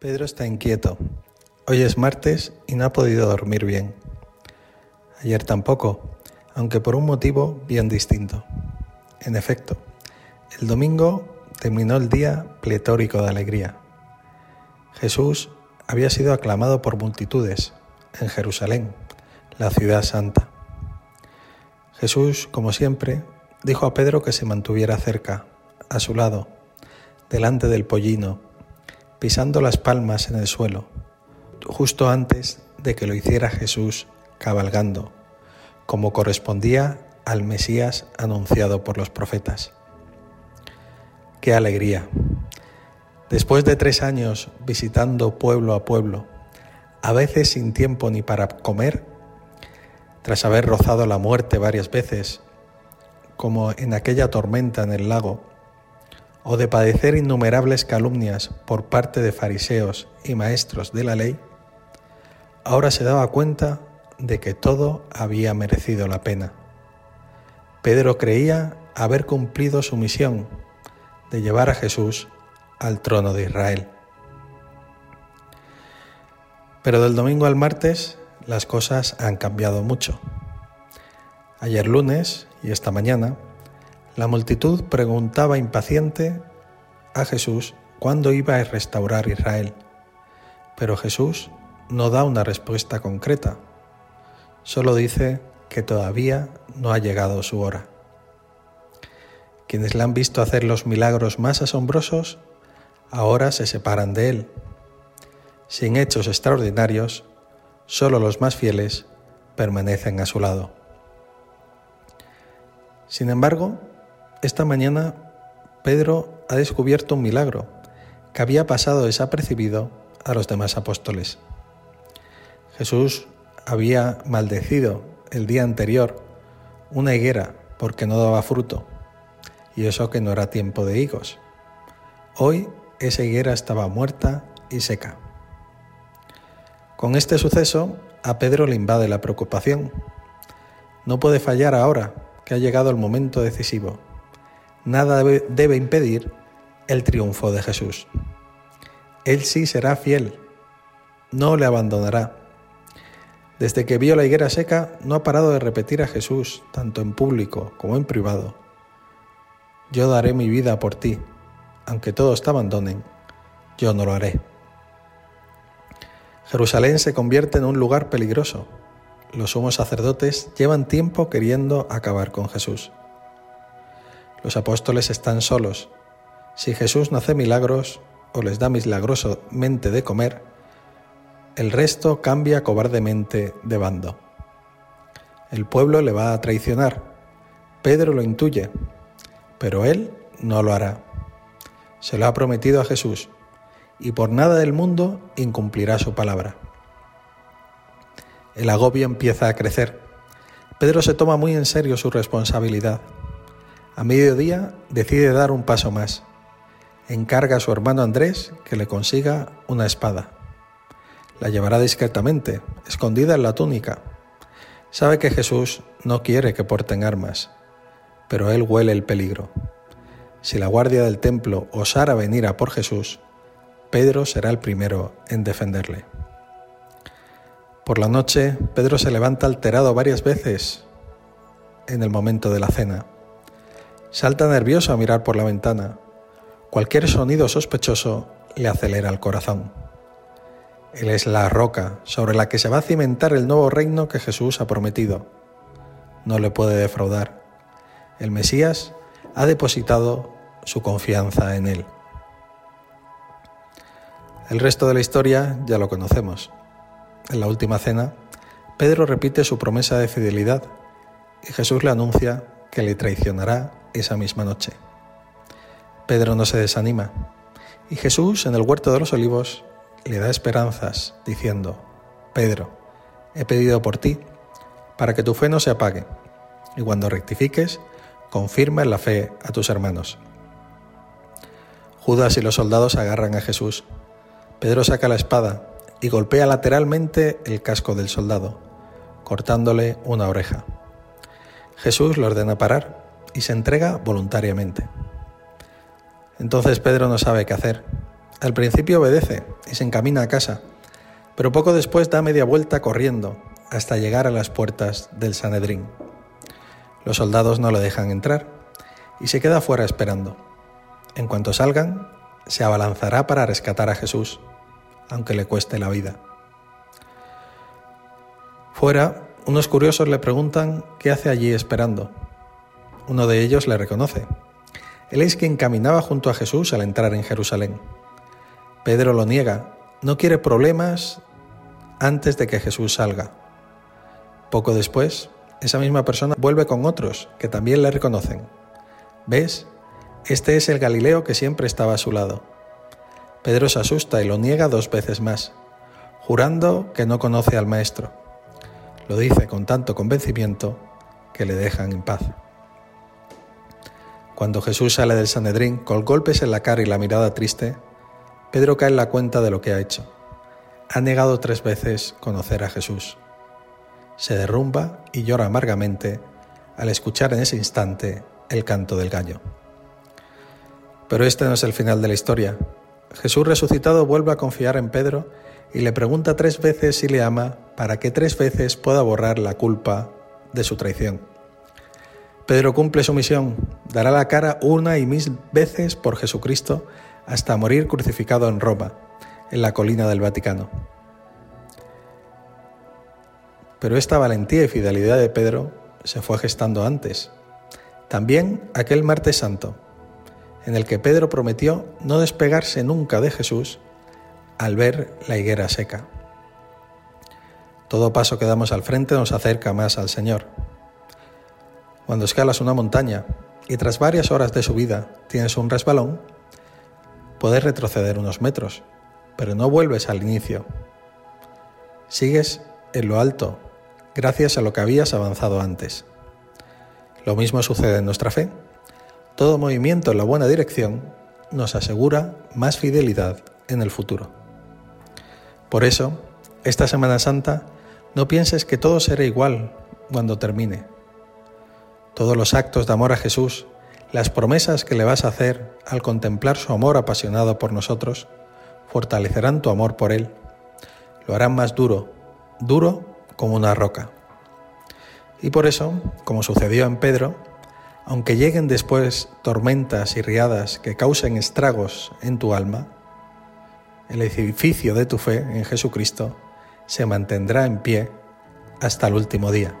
Pedro está inquieto. Hoy es martes y no ha podido dormir bien. Ayer tampoco, aunque por un motivo bien distinto. En efecto, el domingo terminó el día pletórico de alegría. Jesús había sido aclamado por multitudes en Jerusalén, la ciudad santa. Jesús, como siempre, dijo a Pedro que se mantuviera cerca, a su lado, delante del pollino, pisando las palmas en el suelo, justo antes de que lo hiciera Jesús cabalgando, como correspondía al Mesías anunciado por los profetas. ¡Qué alegría! Después de tres años visitando pueblo a pueblo, a veces sin tiempo ni para comer, tras haber rozado la muerte varias veces, como en aquella tormenta en el lago, o de padecer innumerables calumnias por parte de fariseos y maestros de la ley, ahora se daba cuenta de que todo había merecido la pena. Pedro creía haber cumplido su misión de llevar a Jesús al trono de Israel. Pero del domingo al martes las cosas han cambiado mucho. Ayer lunes y esta mañana la multitud preguntaba impaciente a Jesús cuándo iba a restaurar Israel, pero Jesús no da una respuesta concreta, solo dice que todavía no ha llegado su hora. Quienes le han visto hacer los milagros más asombrosos, ahora se separan de él. Sin hechos extraordinarios, solo los más fieles permanecen a su lado. Sin embargo, esta mañana Pedro ha descubierto un milagro que había pasado desapercibido a los demás apóstoles. Jesús había maldecido el día anterior una higuera porque no daba fruto, y eso que no era tiempo de higos. Hoy esa higuera estaba muerta y seca. Con este suceso a Pedro le invade la preocupación. No puede fallar ahora que ha llegado el momento decisivo nada debe, impedir el triunfo de Jesús. Él sí será fiel, no le abandonará. Desde que vio la higuera seca, no ha parado de repetir a Jesús, tanto en público como en privado. Yo daré mi vida por ti, aunque todos te abandonen, yo no lo haré. Jerusalén se convierte en un lugar peligroso. Los sumos sacerdotes llevan tiempo queriendo acabar con Jesús. Los apóstoles están solos. Si Jesús no hace milagros o les da milagrosamente de comer, el resto cambia cobardemente de bando. El pueblo le va a traicionar. Pedro lo intuye, pero él no lo hará. Se lo ha prometido a Jesús y por nada del mundo incumplirá su palabra. El agobio empieza a crecer. Pedro se toma muy en serio su responsabilidad. A mediodía decide dar un paso más. Encarga a su hermano Andrés que le consiga una espada. La llevará discretamente, escondida en la túnica. Sabe que Jesús no quiere que porten armas, pero él huele el peligro. Si la guardia del templo osara venir a por Jesús, Pedro será el primero en defenderle. Por la noche, Pedro se levanta alterado varias veces en el momento de la cena. Salta nervioso a mirar por la ventana. Cualquier sonido sospechoso le acelera el corazón. Él es la roca sobre la que se va a cimentar el nuevo reino que Jesús ha prometido. No le puede defraudar. El Mesías ha depositado su confianza en él. El resto de la historia ya lo conocemos. En la última cena, Pedro repite su promesa de fidelidad y Jesús le anuncia que le traicionará esa misma noche. Pedro no se desanima y Jesús en el huerto de los olivos le da esperanzas diciendo, Pedro, he pedido por ti para que tu fe no se apague y cuando rectifiques, confirma en la fe a tus hermanos. Judas y los soldados agarran a Jesús. Pedro saca la espada y golpea lateralmente el casco del soldado, cortándole una oreja. Jesús le ordena parar y se entrega voluntariamente. Entonces Pedro no sabe qué hacer. Al principio obedece y se encamina a casa, pero poco después da media vuelta corriendo hasta llegar a las puertas del Sanedrín. Los soldados no le dejan entrar y se queda fuera esperando. En cuanto salgan, se abalanzará para rescatar a Jesús, aunque le cueste la vida. Fuera, unos curiosos le preguntan qué hace allí esperando. Uno de ellos le reconoce. Él es quien caminaba junto a Jesús al entrar en Jerusalén. Pedro lo niega, no quiere problemas antes de que Jesús salga. Poco después, esa misma persona vuelve con otros que también le reconocen. ¿Ves? Este es el Galileo que siempre estaba a su lado. Pedro se asusta y lo niega dos veces más, jurando que no conoce al Maestro. Lo dice con tanto convencimiento que le dejan en paz. Cuando Jesús sale del Sanedrín con golpes en la cara y la mirada triste, Pedro cae en la cuenta de lo que ha hecho. Ha negado tres veces conocer a Jesús. Se derrumba y llora amargamente al escuchar en ese instante el canto del gallo. Pero este no es el final de la historia. Jesús resucitado vuelve a confiar en Pedro y le pregunta tres veces si le ama para que tres veces pueda borrar la culpa de su traición. Pedro cumple su misión, dará la cara una y mil veces por Jesucristo hasta morir crucificado en Roma, en la colina del Vaticano. Pero esta valentía y fidelidad de Pedro se fue gestando antes. También aquel martes santo, en el que Pedro prometió no despegarse nunca de Jesús al ver la higuera seca. Todo paso que damos al frente nos acerca más al Señor. Cuando escalas una montaña y tras varias horas de subida tienes un resbalón, Puedes retroceder unos metros, pero no vuelves al inicio. Sigues en lo alto, gracias a lo que habías avanzado antes. Lo mismo sucede en nuestra fe. Todo movimiento en la buena dirección nos asegura más fidelidad en el futuro. Por eso, esta Semana Santa, no pienses que todo será igual cuando termine. Todos los actos de amor a Jesús las promesas que le vas a hacer al contemplar su amor apasionado por nosotros fortalecerán tu amor por Él. Lo harán más duro, duro como una roca. Y por eso, como sucedió en Pedro, aunque lleguen después tormentas y riadas que causen estragos en tu alma, el edificio de tu fe en Jesucristo se mantendrá en pie hasta el último día.